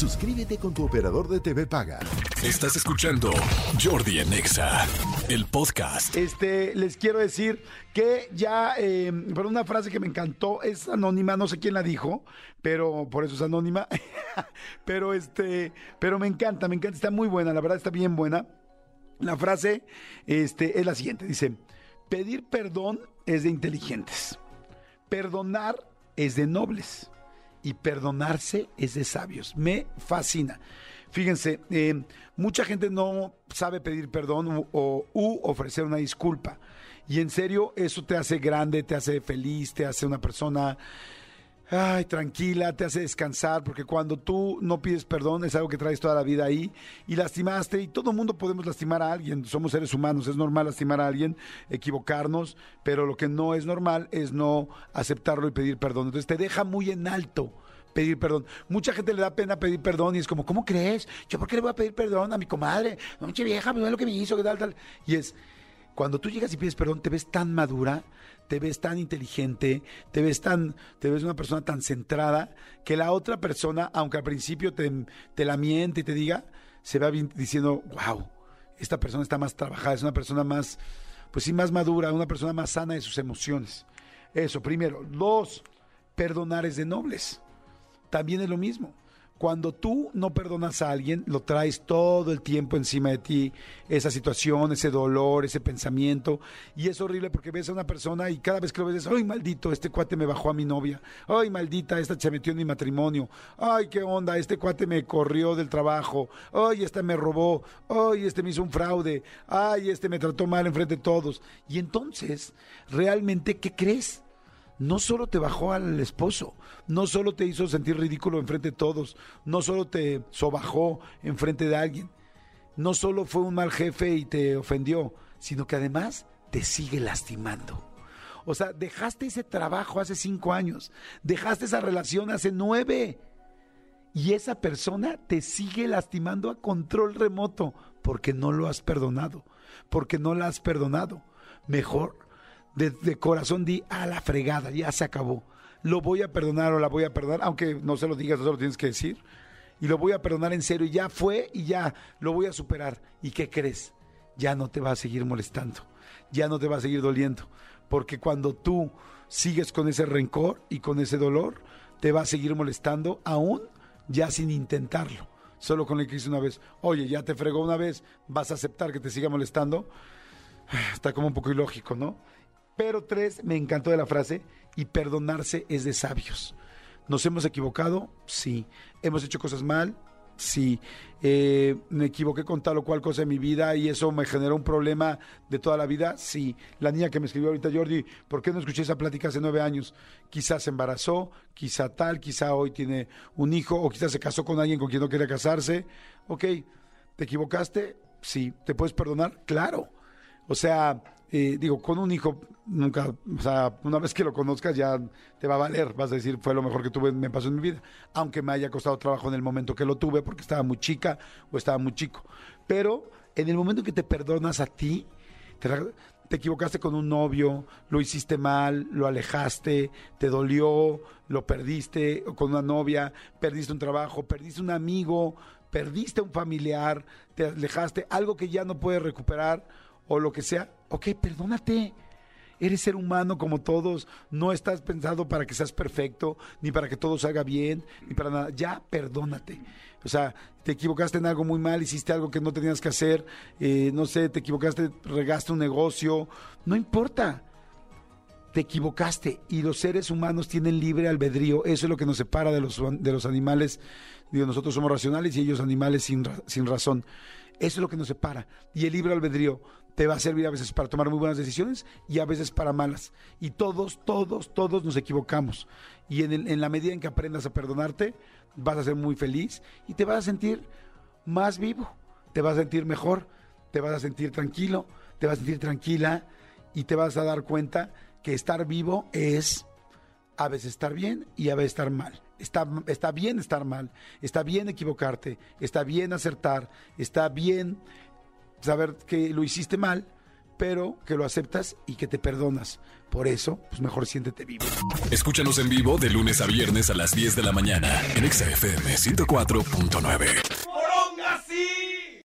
Suscríbete con tu operador de TV Paga. Estás escuchando Jordi Anexa, el podcast. Este, les quiero decir que ya, eh, por una frase que me encantó, es anónima, no sé quién la dijo, pero por eso es anónima. pero este, pero me encanta, me encanta, está muy buena, la verdad está bien buena. La frase este, es la siguiente, dice, pedir perdón es de inteligentes, perdonar es de nobles y perdonarse es de sabios. Me fascina. Fíjense, eh, mucha gente no sabe pedir perdón u, o, u ofrecer una disculpa. Y en serio, eso te hace grande, te hace feliz, te hace una persona ay, tranquila, te hace descansar, porque cuando tú no pides perdón es algo que traes toda la vida ahí y lastimaste, y todo mundo podemos lastimar a alguien, somos seres humanos, es normal lastimar a alguien, equivocarnos, pero lo que no es normal es no aceptarlo y pedir perdón. Entonces te deja muy en alto pedir perdón. Mucha gente le da pena pedir perdón y es como, ¿cómo crees? ¿Yo por qué le voy a pedir perdón a mi comadre? No, che vieja, me lo que me hizo, qué tal, tal. Y es, cuando tú llegas y pides perdón, te ves tan madura, te ves tan inteligente, te ves tan, te ves una persona tan centrada, que la otra persona, aunque al principio te, te la miente y te diga, se va diciendo, wow, esta persona está más trabajada, es una persona más, pues sí, más madura, una persona más sana de sus emociones. Eso, primero. Dos, perdonar es de nobles. También es lo mismo. Cuando tú no perdonas a alguien, lo traes todo el tiempo encima de ti, esa situación, ese dolor, ese pensamiento. Y es horrible porque ves a una persona y cada vez que lo ves, ¡ay, maldito! Este cuate me bajó a mi novia. ¡Ay, maldita! Esta se metió en mi matrimonio. ¡Ay, qué onda! Este cuate me corrió del trabajo. ¡Ay, este me robó! ¡Ay, este me hizo un fraude! ¡Ay, este me trató mal enfrente de todos! Y entonces, ¿realmente qué crees? No solo te bajó al esposo, no solo te hizo sentir ridículo enfrente de todos, no solo te sobajó enfrente de alguien, no solo fue un mal jefe y te ofendió, sino que además te sigue lastimando. O sea, dejaste ese trabajo hace cinco años, dejaste esa relación hace nueve. Y esa persona te sigue lastimando a control remoto porque no lo has perdonado, porque no la has perdonado. Mejor de, corazón di a la fregada, ya se acabó. Lo voy a perdonar o la voy a perdonar, aunque no se lo digas, no se lo tienes que decir. Y lo voy a perdonar en serio. Ya fue y ya lo voy a superar. ¿Y qué crees? Ya no te va a seguir molestando. Ya no te va a seguir doliendo. Porque cuando tú sigues con ese rencor y con ese dolor, te va a seguir molestando aún ya sin intentarlo. Solo con el que hice una vez. Oye, ya te fregó una vez, vas a aceptar que te siga molestando. Está como un poco ilógico, ¿no? Pero tres, me encantó de la frase, y perdonarse es de sabios. ¿Nos hemos equivocado? Sí. ¿Hemos hecho cosas mal? Sí. Eh, ¿Me equivoqué con tal o cual cosa en mi vida y eso me generó un problema de toda la vida? Sí. La niña que me escribió ahorita, Jordi, ¿por qué no escuché esa plática hace nueve años? Quizás se embarazó, quizá tal, quizá hoy tiene un hijo o quizás se casó con alguien con quien no quería casarse. Ok, ¿te equivocaste? Sí. ¿Te puedes perdonar? Claro. O sea, eh, digo, con un hijo, nunca, o sea, una vez que lo conozcas ya te va a valer, vas a decir, fue lo mejor que tuve, me pasó en mi vida, aunque me haya costado trabajo en el momento que lo tuve, porque estaba muy chica o estaba muy chico. Pero en el momento que te perdonas a ti, te, te equivocaste con un novio, lo hiciste mal, lo alejaste, te dolió, lo perdiste, con una novia, perdiste un trabajo, perdiste un amigo, perdiste un familiar, te alejaste, algo que ya no puedes recuperar o lo que sea, ok, perdónate. Eres ser humano como todos, no estás pensado para que seas perfecto, ni para que todo salga bien, ni para nada. Ya, perdónate. O sea, te equivocaste en algo muy mal, hiciste algo que no tenías que hacer, eh, no sé, te equivocaste, regaste un negocio, no importa. Te equivocaste y los seres humanos tienen libre albedrío. Eso es lo que nos separa de los, de los animales. Digo, nosotros somos racionales y ellos animales sin, sin razón. Eso es lo que nos separa. Y el libre albedrío te va a servir a veces para tomar muy buenas decisiones y a veces para malas. Y todos, todos, todos nos equivocamos. Y en, la medida en que aprendas a perdonarte, vas a ser muy feliz y te vas a sentir más vivo, te vas a sentir mejor, te vas a sentir tranquilo, te vas a sentir tranquila y te vas a dar cuenta que estar vivo es a veces estar bien y a veces estar mal. Está, está bien estar mal, está bien equivocarte, está bien acertar, está bien saber que lo hiciste mal, pero que lo aceptas y que te perdonas. Por eso, pues mejor siéntete vivo. Escúchanos en vivo de lunes a viernes a las 10 de la mañana en XFM 104.9.